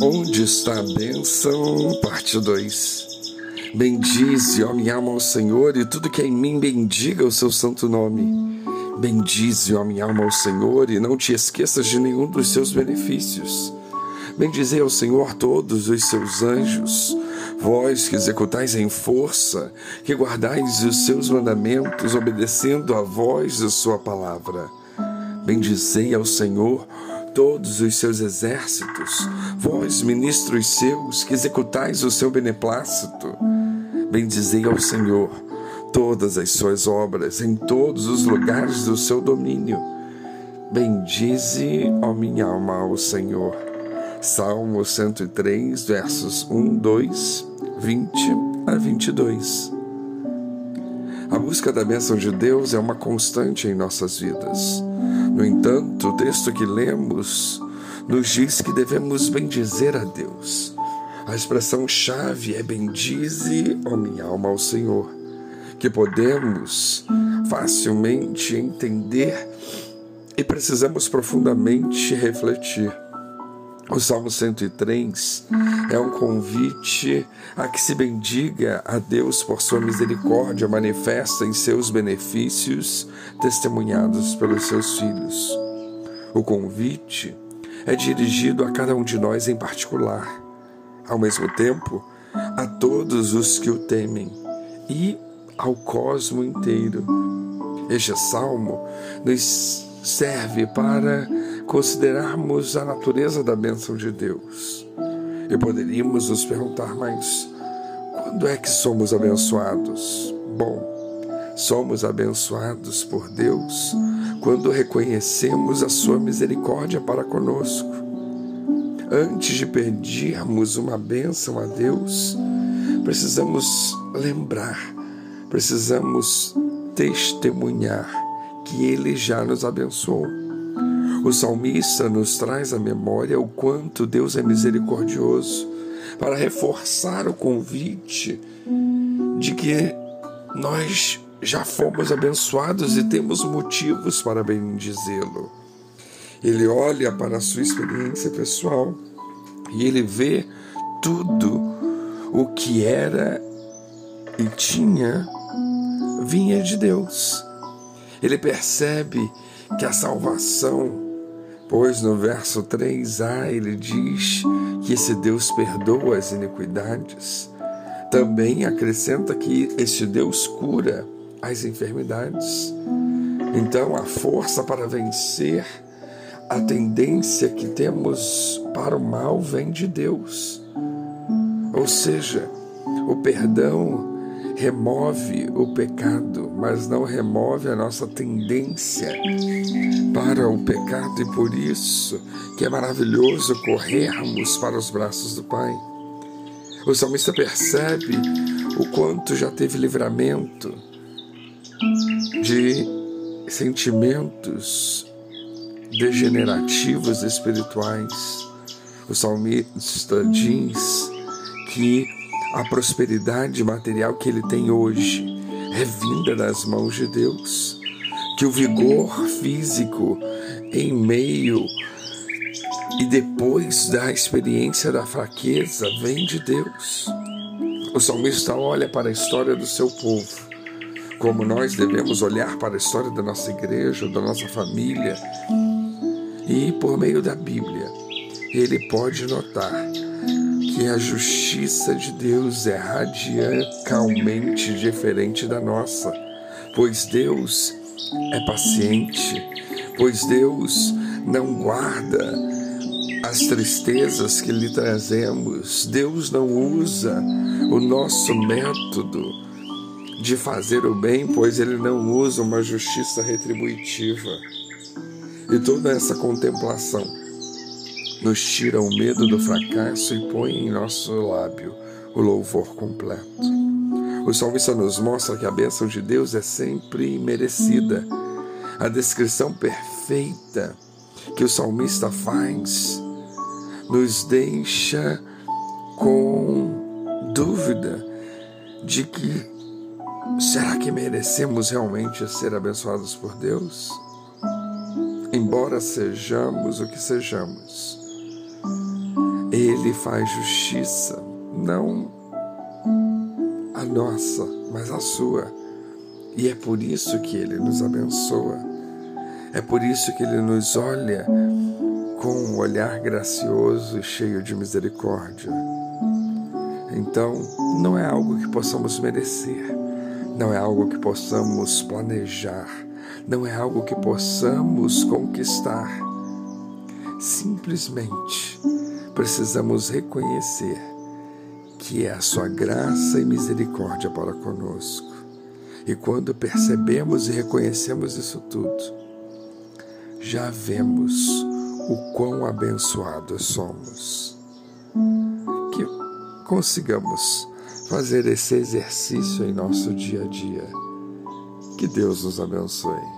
Onde está a bênção? Parte 2. Bendize, ó minha alma, ao Senhor, e tudo que é em mim bendiga o seu santo nome. Bendize, ó minha alma, ao Senhor, e não te esqueças de nenhum dos seus benefícios. Bendizei ao Senhor todos os seus anjos, vós que executais em força, que guardais os seus mandamentos, obedecendo a voz da sua palavra. Bendizei ao Senhor todos os seus exércitos, vós, ministros seus, que executais o seu beneplácito. Bendizei ao Senhor todas as suas obras em todos os lugares do seu domínio. Bendize, ó minha alma, ao Senhor. Salmo 103, versos 1, 2, 20 a 22. A busca da bênção de Deus é uma constante em nossas vidas. No entanto, o texto que lemos nos diz que devemos bendizer a Deus. A expressão-chave é bendize, ó minha alma, ao Senhor, que podemos facilmente entender e precisamos profundamente refletir. O Salmo 103 é um convite a que se bendiga a Deus por sua misericórdia manifesta em seus benefícios testemunhados pelos seus filhos. O convite é dirigido a cada um de nós em particular, ao mesmo tempo a todos os que o temem e ao cosmo inteiro. Este salmo nos serve para considerarmos a natureza da bênção de Deus. E poderíamos nos perguntar, mas quando é que somos abençoados? Bom, somos abençoados por Deus quando reconhecemos a sua misericórdia para conosco. Antes de pedirmos uma bênção a Deus, precisamos lembrar, precisamos testemunhar que Ele já nos abençoou. O salmista nos traz à memória o quanto Deus é misericordioso para reforçar o convite de que nós já fomos abençoados e temos motivos para bendizê-lo. Ele olha para a sua experiência pessoal e ele vê tudo o que era e tinha vinha de Deus. Ele percebe que a salvação Pois no verso 3a ele diz que esse Deus perdoa as iniquidades. Também acrescenta que este Deus cura as enfermidades. Então, a força para vencer a tendência que temos para o mal vem de Deus. Ou seja, o perdão remove o pecado, mas não remove a nossa tendência para o pecado e por isso que é maravilhoso corrermos para os braços do Pai. O salmista percebe o quanto já teve livramento de sentimentos degenerativos espirituais. O salmista diz que a prosperidade material que ele tem hoje é vinda das mãos de Deus. Que o vigor físico em meio e depois da experiência da fraqueza vem de Deus. O salmista olha para a história do seu povo, como nós devemos olhar para a história da nossa igreja, da nossa família, e por meio da Bíblia, ele pode notar que a justiça de Deus é radicalmente diferente da nossa, pois Deus é paciente, pois Deus não guarda as tristezas que lhe trazemos, Deus não usa o nosso método de fazer o bem, pois ele não usa uma justiça retributiva. E toda essa contemplação nos tira o medo do fracasso e põe em nosso lábio o louvor completo. O salmista nos mostra que a bênção de Deus é sempre merecida. A descrição perfeita que o salmista faz nos deixa com dúvida de que será que merecemos realmente ser abençoados por Deus? Embora sejamos o que sejamos, Ele faz justiça, não a nossa, mas a sua. E é por isso que Ele nos abençoa. É por isso que Ele nos olha com um olhar gracioso e cheio de misericórdia. Então, não é algo que possamos merecer, não é algo que possamos planejar, não é algo que possamos conquistar. Simplesmente precisamos reconhecer que é a sua graça e misericórdia para conosco. E quando percebemos e reconhecemos isso tudo, já vemos o quão abençoados somos. Que consigamos fazer esse exercício em nosso dia a dia. Que Deus nos abençoe.